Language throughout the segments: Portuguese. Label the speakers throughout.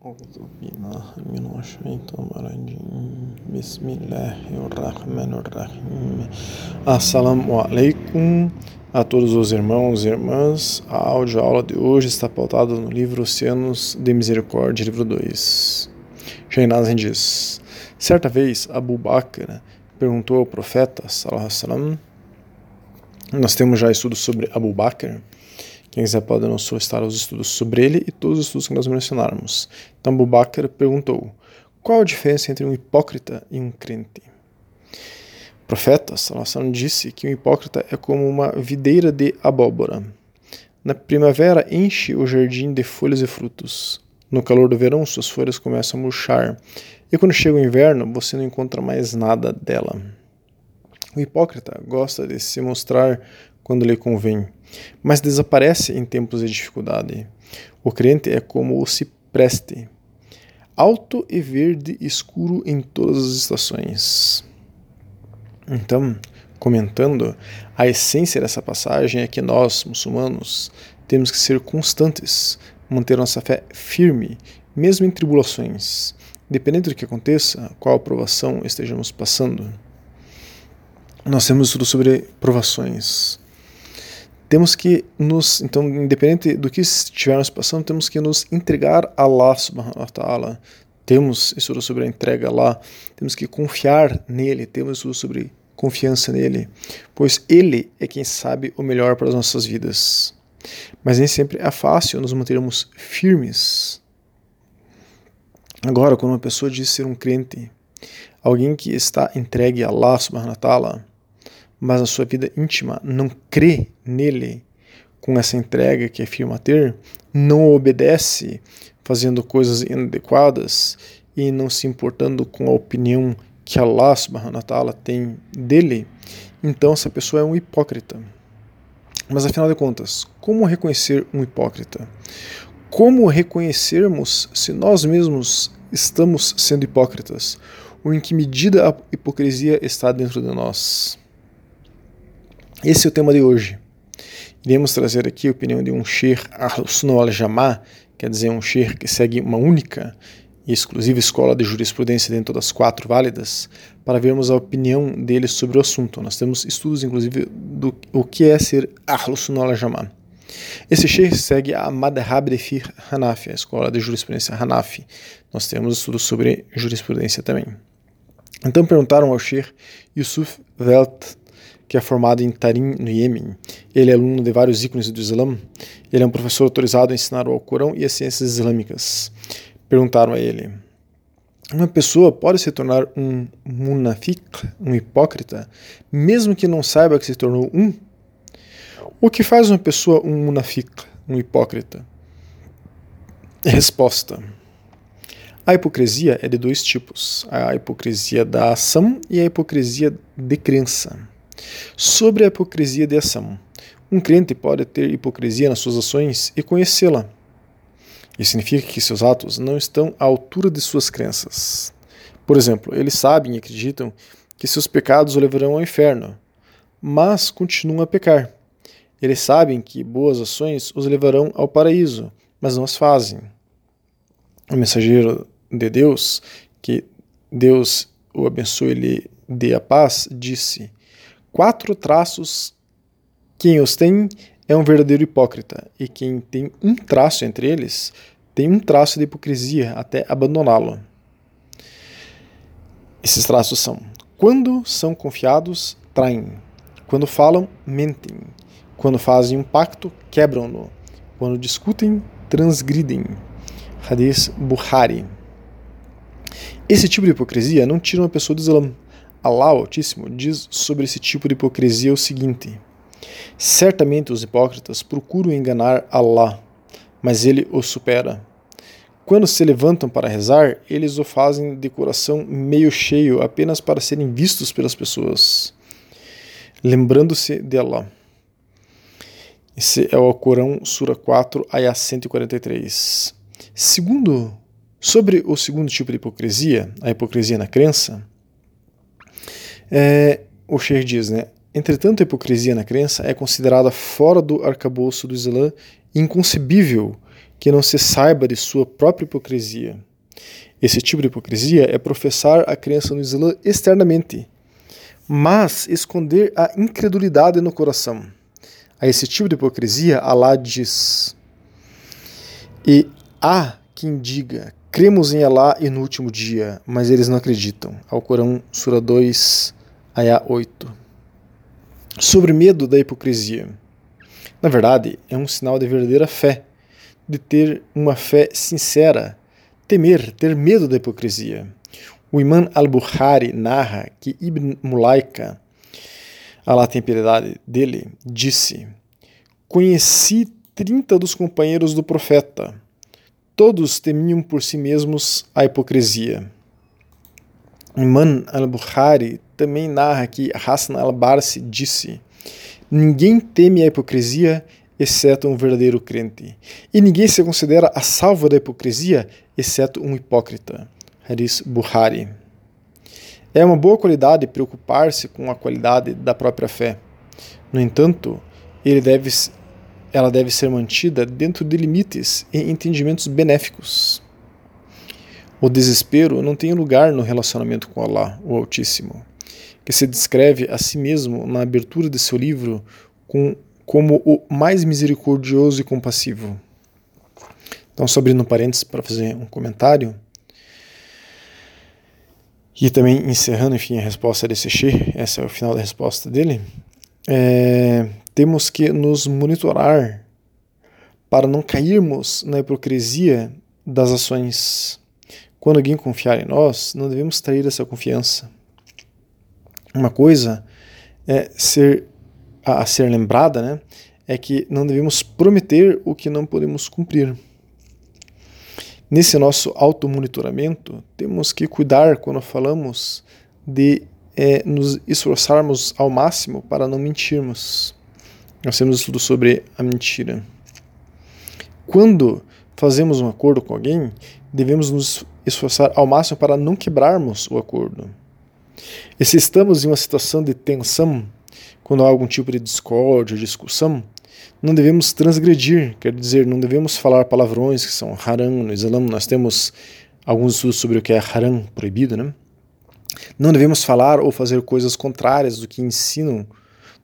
Speaker 1: أعوذ بالله من الشيطان الرجيم بسم الله الرحمن الرحيم Assalamu alaikum a todos os irmãos e irmãs. A aula de hoje está pautada no livro Oceanos de Misericórdia, livro 2. Shainazin diz: Certa vez, Abu Bakr perguntou ao profeta, sallallahu nós temos já estudos sobre Abu Bakr, quem quiser pode não solicitar os estudos sobre ele e todos os estudos que nós mencionarmos. Então, Abu Bakr perguntou: qual a diferença entre um hipócrita e um crente? O profeta Salomão disse que um hipócrita é como uma videira de abóbora. Na primavera enche o jardim de folhas e frutos. No calor do verão, suas folhas começam a murchar. E quando chega o inverno, você não encontra mais nada dela. O hipócrita gosta de se mostrar quando lhe convém, mas desaparece em tempos de dificuldade. O crente é como o cipreste, alto e verde escuro em todas as estações. Então, comentando, a essência dessa passagem é que nós, muçulmanos, temos que ser constantes, manter nossa fé firme, mesmo em tribulações, dependendo do que aconteça, qual aprovação estejamos passando. Nós temos estudo sobre provações temos que nos, então, independente do que estivermos passando, temos que nos entregar a Allah subhanahu wa ta'ala. Temos estudo sobre a entrega lá, temos que confiar nele, temos estudo sobre confiança nele, pois ele é quem sabe o melhor para as nossas vidas. Mas nem sempre é fácil nos mantermos firmes. Agora, quando uma pessoa diz ser um crente, alguém que está entregue a Allah subhanahu wa ta'ala, mas a sua vida íntima não crê nele com essa entrega que afirma ter, não obedece fazendo coisas inadequadas e não se importando com a opinião que Allah subhanahu wa ta'ala tem dele, então essa pessoa é um hipócrita. Mas afinal de contas, como reconhecer um hipócrita? Como reconhecermos se nós mesmos estamos sendo hipócritas? Ou em que medida a hipocrisia está dentro de nós? Esse é o tema de hoje. Iremos trazer aqui a opinião de um Sheikh Ahl-Sunnah al-Jamah, quer dizer, um Sheikh que segue uma única e exclusiva escola de jurisprudência dentro das quatro válidas, para vermos a opinião dele sobre o assunto. Nós temos estudos, inclusive, do o que é ser Ahl-Sunnah al-Jamah. Esse Sheikh segue a Madhab de Fiqh Hanafi, a escola de jurisprudência Hanafi. Nós temos estudos sobre jurisprudência também. Então perguntaram ao Sheikh Yusuf Welt que é formado em Tarim, no Iêmen. Ele é aluno de vários ícones do Islã. Ele é um professor autorizado a ensinar o Alcorão e as ciências islâmicas. Perguntaram a ele: Uma pessoa pode se tornar um munafik, um hipócrita, mesmo que não saiba que se tornou um? O que faz uma pessoa um munafik, um hipócrita? Resposta. A hipocrisia é de dois tipos: a hipocrisia da ação e a hipocrisia de crença. Sobre a hipocrisia de ação. Um crente pode ter hipocrisia nas suas ações e conhecê-la. Isso significa que seus atos não estão à altura de suas crenças. Por exemplo, eles sabem e acreditam que seus pecados o levarão ao inferno, mas continuam a pecar. Eles sabem que boas ações os levarão ao paraíso, mas não as fazem. O mensageiro de Deus, que Deus o abençoe e lhe dê a paz, disse: quatro traços. Quem os tem é um verdadeiro hipócrita, e quem tem um traço entre eles tem um traço de hipocrisia até abandoná-lo. Esses traços são: quando são confiados, traem, quando falam, mentem, quando fazem um pacto, quebram-no, quando discutem, transgridem. Hadith Bukhari. Esse tipo de hipocrisia não tira uma pessoa do Islã, Allah Altíssimo diz sobre esse tipo de hipocrisia o seguinte: Certamente os hipócritas procuram enganar Allah, mas ele os supera. Quando se levantam para rezar, eles o fazem de coração meio cheio, apenas para serem vistos pelas pessoas, lembrando-se de Allah. Esse é o Corão, Sura 4, Ayah 143. Segundo, sobre o segundo tipo de hipocrisia, a hipocrisia na crença, é, o Sheikh diz, né? Entretanto, a hipocrisia na crença é considerada fora do arcabouço do Islã inconcebível que não se saiba de sua própria hipocrisia. Esse tipo de hipocrisia é professar a crença no Islã externamente, mas esconder a incredulidade no coração. A esse tipo de hipocrisia, Allah diz: E há quem diga, cremos em Allah e no último dia, mas eles não acreditam. Ao Corão, Sura 2, Ayah 8. Sobre medo da hipocrisia. Na verdade, é um sinal de verdadeira fé, de ter uma fé sincera, temer, ter medo da hipocrisia. O imã al-Bukhari narra que Ibn Mulaika, Allah tem piedade dele, disse: Conheci trinta dos companheiros do profeta. Todos temiam por si mesmos a hipocrisia. Imam al-Bukhari também narra que Hassan al-Barsi disse: Ninguém teme a hipocrisia exceto um verdadeiro crente, e ninguém se considera a salva da hipocrisia exceto um hipócrita. Hadith Bukhari. É uma boa qualidade preocupar-se com a qualidade da própria fé. No entanto, deve, ela deve ser mantida dentro de limites e entendimentos benéficos. O desespero não tem lugar no relacionamento com Allah, o Altíssimo que se descreve a si mesmo na abertura de seu livro com, como o mais misericordioso e compassivo. Então, só abrindo parênteses para fazer um comentário, e também encerrando, enfim, a resposta desse Xê, essa é o final da resposta dele, é, temos que nos monitorar para não cairmos na hipocrisia das ações. Quando alguém confiar em nós, não devemos trair essa confiança. Uma coisa é ser a, ser lembrada, né, é que não devemos prometer o que não podemos cumprir. Nesse nosso automonitoramento, temos que cuidar quando falamos de é, nos esforçarmos ao máximo para não mentirmos. Nós temos estudo sobre a mentira. Quando fazemos um acordo com alguém, devemos nos esforçar ao máximo para não quebrarmos o acordo. E se estamos em uma situação de tensão, quando há algum tipo de discórdia, discussão, não devemos transgredir, quer dizer, não devemos falar palavrões que são haram no Islã. Nós temos alguns estudos sobre o que é haram, proibido, né? Não devemos falar ou fazer coisas contrárias do que ensinam,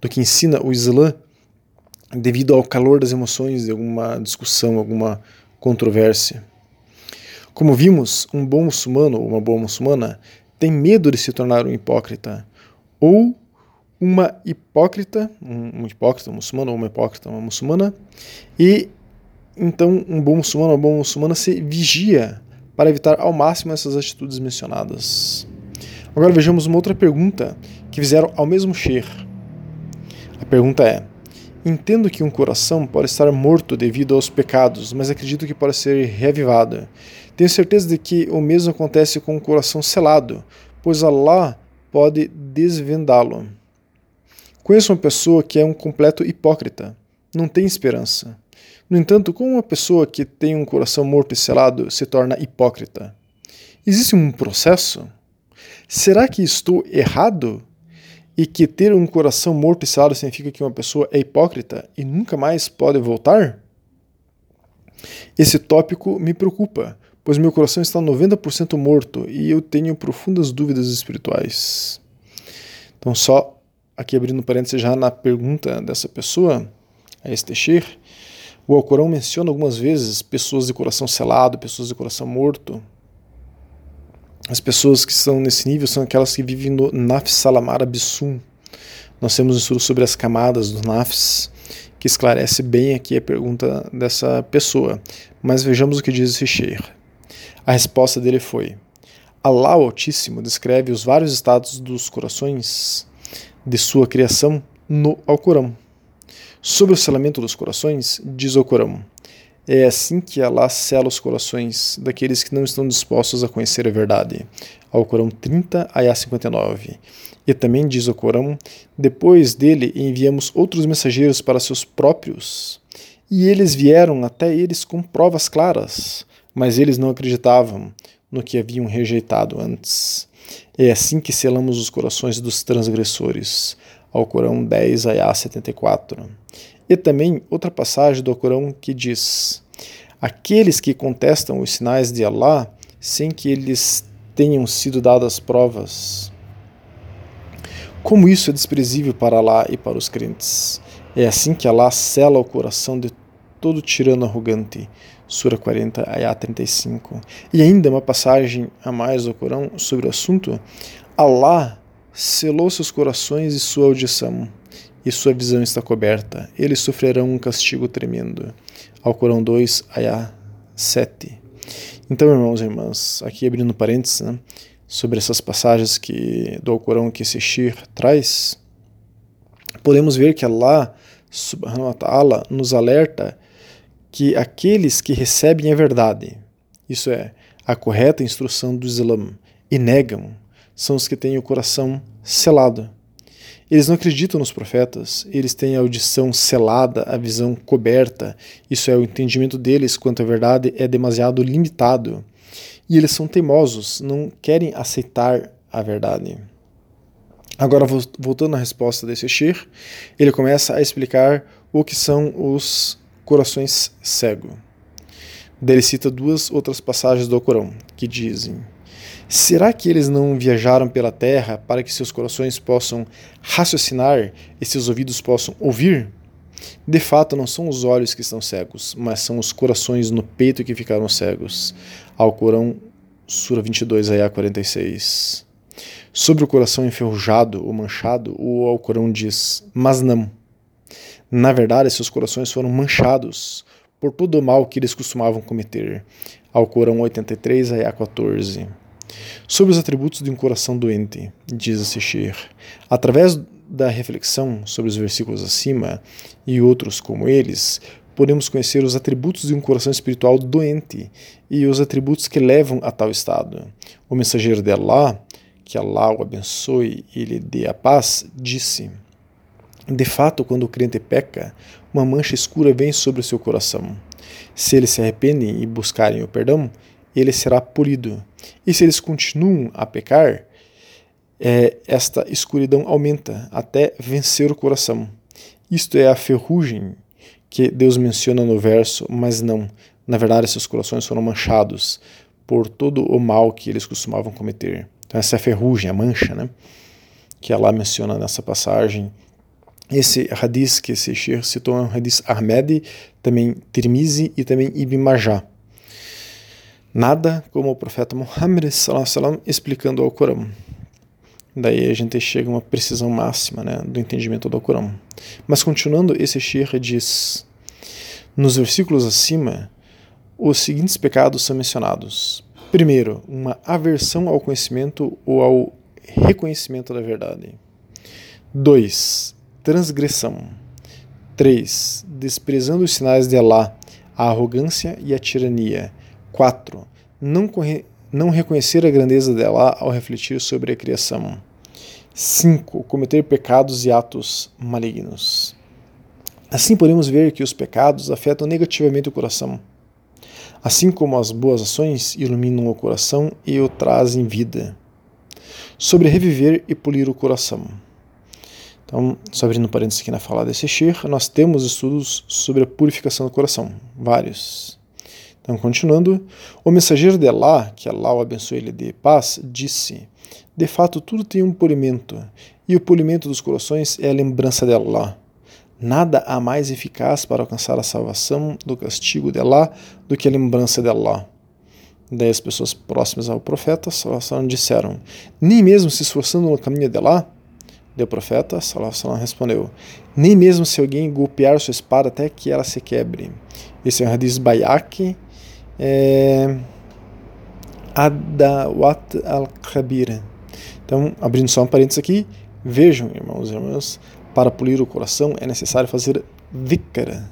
Speaker 1: do que ensina o Islã, devido ao calor das emoções de alguma discussão, alguma controvérsia. Como vimos, um bom muçulmano ou uma boa muçulmana tem medo de se tornar um hipócrita, ou uma hipócrita, um, hipócrita, um muçulmano, ou uma hipócrita, uma muçulmana, e então um bom muçulmano, uma boa muçulmana se vigia para evitar ao máximo essas atitudes mencionadas. Agora vejamos uma outra pergunta que fizeram ao mesmo Sheikh. A pergunta é: Entendo que um coração pode estar morto devido aos pecados, mas acredito que pode ser reavivado. Tenho certeza de que o mesmo acontece com o coração selado, pois Allah pode desvendá-lo. Conheço uma pessoa que é um completo hipócrita, não tem esperança. No entanto, como uma pessoa que tem um coração morto e selado se torna hipócrita? Existe um processo? Será que estou errado e que ter um coração morto e selado significa que uma pessoa é hipócrita e nunca mais pode voltar? Esse tópico me preocupa, pois meu coração está 90% morto e eu tenho profundas dúvidas espirituais. Então, só aqui abrindo parênteses já na pergunta dessa pessoa, a Estechir, o Alcorão menciona algumas vezes pessoas de coração selado, pessoas de coração morto, as pessoas que estão nesse nível são aquelas que vivem no Nafs Salamar Abissum. Nós temos um estudo sobre as camadas do Nafs, que esclarece bem aqui a pergunta dessa pessoa. Mas vejamos o que diz esse. A resposta dele foi: Allah Altíssimo descreve os vários estados dos corações de sua criação no Alcorão. Sobre o selamento dos corações, diz o Alcorão: é assim que Allah sela os corações daqueles que não estão dispostos a conhecer a verdade. Ao Corão 30, Ayah 59. E também diz o Corão: Depois dele enviamos outros mensageiros para seus próprios, e eles vieram até eles com provas claras, mas eles não acreditavam no que haviam rejeitado antes. É assim que selamos os corações dos transgressores. Ao Corão 10, Ayah 74. E também outra passagem do Corão que diz: aqueles que contestam os sinais de Allah sem que eles tenham sido dadas provas. Como isso é desprezível para Allah e para os crentes. É assim que Allah sela o coração de todo tirano arrogante. Sura 40, Ayah 35. E ainda uma passagem a mais do Corão sobre o assunto. Allah selou seus corações e sua audição, e sua visão está coberta. Eles sofrerão um castigo tremendo. Ao Corão 2, Ayah 7. Então, irmãos e irmãs, aqui abrindo parênteses, né, sobre essas passagens que do Alcorão que Seshir traz, podemos ver que Allah subhanahu wa ta'ala nos alerta que aqueles que recebem a verdade, isso é, a correta instrução do Islã, e negam, são os que têm o coração selado. Eles não acreditam nos profetas, eles têm a audição selada, a visão coberta, isso é, o entendimento deles quanto à verdade é demasiado limitado. E eles são teimosos, não querem aceitar a verdade. Agora, voltando à resposta desse Shir, ele começa a explicar o que são os corações cegos. Ele cita duas outras passagens do Corão que dizem Será que eles não viajaram pela terra para que seus corações possam raciocinar e seus ouvidos possam ouvir? De fato, não são os olhos que estão cegos, mas são os corações no peito que ficaram cegos. Ao Corão, Sura 22, Ayah 46. Sobre o coração enferrujado ou manchado, o Alcorão diz: Mas não. Na verdade, seus corações foram manchados por todo o mal que eles costumavam cometer. Ao Corão 83, Ayah 14. Sobre os atributos de um coração doente, diz a Sechir, através da reflexão sobre os versículos acima e outros como eles, podemos conhecer os atributos de um coração espiritual doente e os atributos que levam a tal estado. O mensageiro de Allah, que Allah o abençoe e lhe dê a paz, disse: De fato, quando o crente peca, uma mancha escura vem sobre o seu coração. Se eles se arrependem e buscarem o perdão, ele será polido. E se eles continuam a pecar, é, esta escuridão aumenta até vencer o coração. Isto é a ferrugem que Deus menciona no verso, mas não. Na verdade, seus corações foram manchados por todo o mal que eles costumavam cometer. Então, essa é a ferrugem, a mancha, né? que Allah menciona nessa passagem. Esse hadith que esse Sheikh citou é um hadith Ahmed, também Tirmizi e também Ibn Majah. Nada como o profeta Muhammad sallam, explicando o Corão. Daí a gente chega a uma precisão máxima né, do entendimento do Corão. Mas continuando, esse Shir diz: nos versículos acima, os seguintes pecados são mencionados. Primeiro, uma aversão ao conhecimento ou ao reconhecimento da verdade. 2. Transgressão. 3. Desprezando os sinais de Allah, a arrogância e a tirania. 4. Não, não reconhecer a grandeza dela ao refletir sobre a criação. 5. Cometer pecados e atos malignos. Assim podemos ver que os pecados afetam negativamente o coração, assim como as boas ações iluminam o coração e o trazem vida. Sobre reviver e polir o coração. Então, só abrindo parênteses aqui na fala desse Shir, nós temos estudos sobre a purificação do coração, vários. Então, continuando, o mensageiro de Allah, que Allah o abençoe ele de paz, disse: De fato, tudo tem um polimento, e o polimento dos corações é a lembrança de Allah. Nada há mais eficaz para alcançar a salvação do castigo de Allah do que a lembrança de Allah. Daí as pessoas próximas ao profeta disseram: Nem mesmo se esforçando no caminho de Allah? Daí o profeta Salassalam respondeu: Nem mesmo se alguém golpear sua espada até que ela se quebre. Esse é um hadith Bayak é, Adawat al-Khabir. Então, abrindo só um parênteses aqui, vejam, irmãos e irmãs, para polir o coração é necessário fazer dhikr.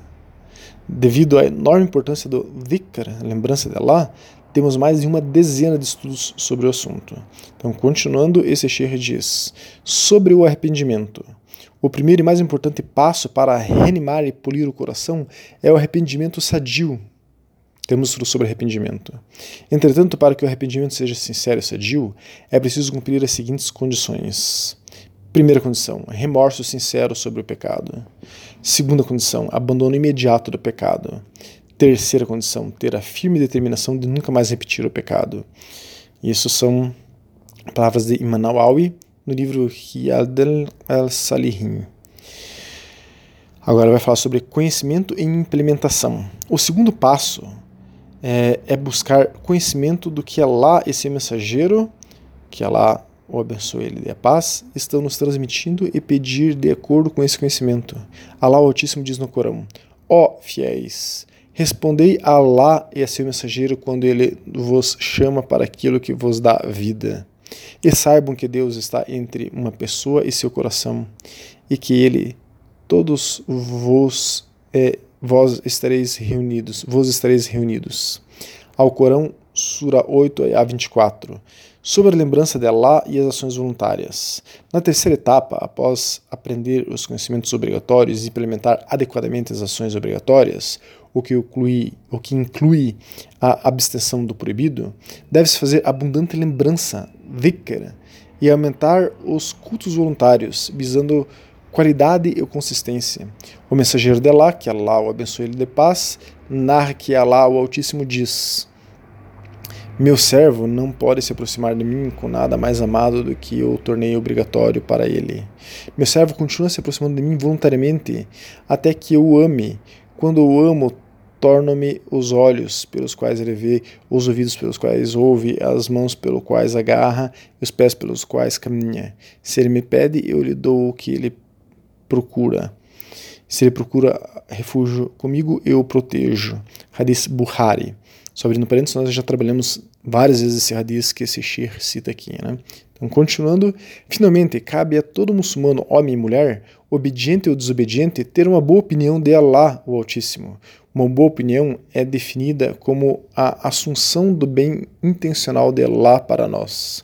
Speaker 1: Devido à enorme importância do dhikr, lembrança de Allah, temos mais de uma dezena de estudos sobre o assunto. Então, continuando, esse Sheikh diz sobre o arrependimento. O primeiro e mais importante passo para reanimar e polir o coração é o arrependimento sadio, temos sobre arrependimento. Entretanto, para que o arrependimento seja sincero e sadio, é preciso cumprir as seguintes condições. Primeira condição, remorso sincero sobre o pecado. Segunda condição, abandono imediato do pecado. Terceira condição, ter a firme determinação de nunca mais repetir o pecado. Isso são palavras de Immanuel no livro Riyad al-Salihin. Agora vai falar sobre conhecimento e implementação. O segundo passo é, é buscar conhecimento do que Allah, esse mensageiro, que Allah o abençoe ele dê a paz, estão nos transmitindo e pedir de acordo com esse conhecimento. Allah o Altíssimo diz no Corão: Ó oh, fiéis, respondei a Allah e a seu mensageiro quando ele vos chama para aquilo que vos dá vida. E saibam que Deus está entre uma pessoa e seu coração, e que ele todos vos é, vós estareis reunidos, vos estareis reunidos. Ao Corão, Sura 8 a 24, sobre a lembrança de Allah e as ações voluntárias. Na terceira etapa, após aprender os conhecimentos obrigatórios e implementar adequadamente as ações obrigatórias, o que inclui, o que inclui a abstenção do proibido, deve-se fazer abundante lembrança, dhikr, e aumentar os cultos voluntários, visando qualidade e consistência. O mensageiro de Allah, que Allah o abençoe ele de paz, narra que Allah o Altíssimo diz: Meu servo não pode se aproximar de mim com nada mais amado do que eu tornei obrigatório para ele. Meu servo continua se aproximando de mim voluntariamente até que eu o ame. Quando eu amo, torno-me os olhos pelos quais ele vê, os ouvidos pelos quais ouve, as mãos pelos quais agarra os pés pelos quais caminha. Se ele me pede, eu lhe dou o que ele procura. Se ele procura refúgio comigo, eu o protejo. Hadith Buhari. Só abrindo parênteses, nós já trabalhamos várias vezes esse hadith que esse Shir cita aqui. Né? Então, continuando, finalmente, cabe a todo muçulmano, homem e mulher, obediente ou desobediente, ter uma boa opinião de Allah, o Altíssimo. Uma boa opinião é definida como a assunção do bem intencional de Allah para nós.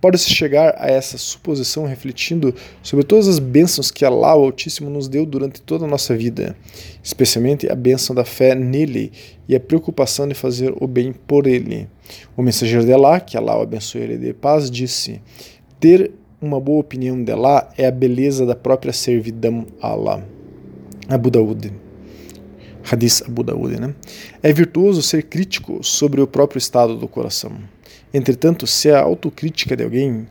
Speaker 1: Pode-se chegar a essa suposição refletindo sobre todas as bênçãos que Allah, o Altíssimo, nos deu durante toda a nossa vida, especialmente a bênção da fé nele e a preocupação de fazer o bem por ele. O mensageiro de Allah, que Allah o abençoe ele de paz, disse: Ter uma boa opinião de Allah é a beleza da própria servidão a Allah. Abu Daud. Hadith Abu Daud, né? É virtuoso ser crítico sobre o próprio estado do coração. Entretanto, se a autocrítica de alguém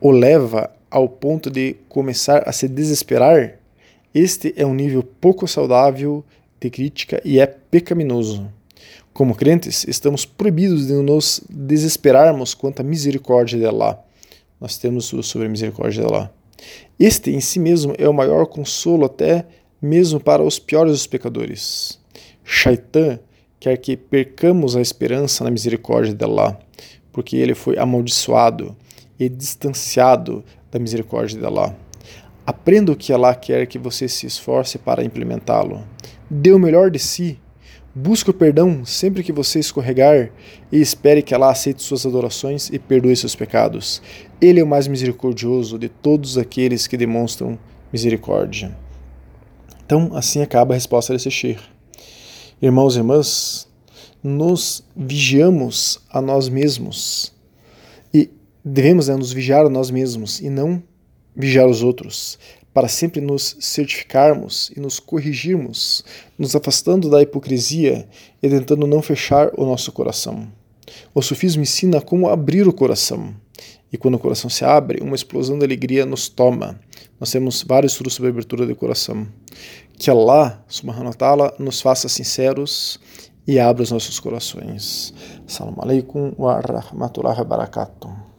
Speaker 1: o leva ao ponto de começar a se desesperar, este é um nível pouco saudável de crítica e é pecaminoso. Como crentes, estamos proibidos de nos desesperarmos quanto à misericórdia de Allah. Nós temos sobre a misericórdia de Allah. Este em si mesmo é o maior consolo até mesmo para os piores dos pecadores. Shaitan quer que percamos a esperança na misericórdia de Allah, porque ele foi amaldiçoado e distanciado da misericórdia de Allah. Aprenda o que Allah quer que você se esforce para implementá-lo. Dê o melhor de si. Busque o perdão sempre que você escorregar e espere que Allah aceite suas adorações e perdoe seus pecados. Ele é o mais misericordioso de todos aqueles que demonstram misericórdia. Então, assim acaba a resposta desse Shir. Irmãos e irmãs, nos vigiamos a nós mesmos e devemos né, nos vigiar a nós mesmos e não vigiar os outros, para sempre nos certificarmos e nos corrigirmos, nos afastando da hipocrisia e tentando não fechar o nosso coração. O sufismo ensina como abrir o coração. E quando o coração se abre, uma explosão de alegria nos toma. Nós temos vários estudos sobre a abertura do coração. Que Allah, subhanahu wa ta'ala, nos faça sinceros e abra os nossos corações. Assalamu alaikum wa rahmatullahi wa barakatuh.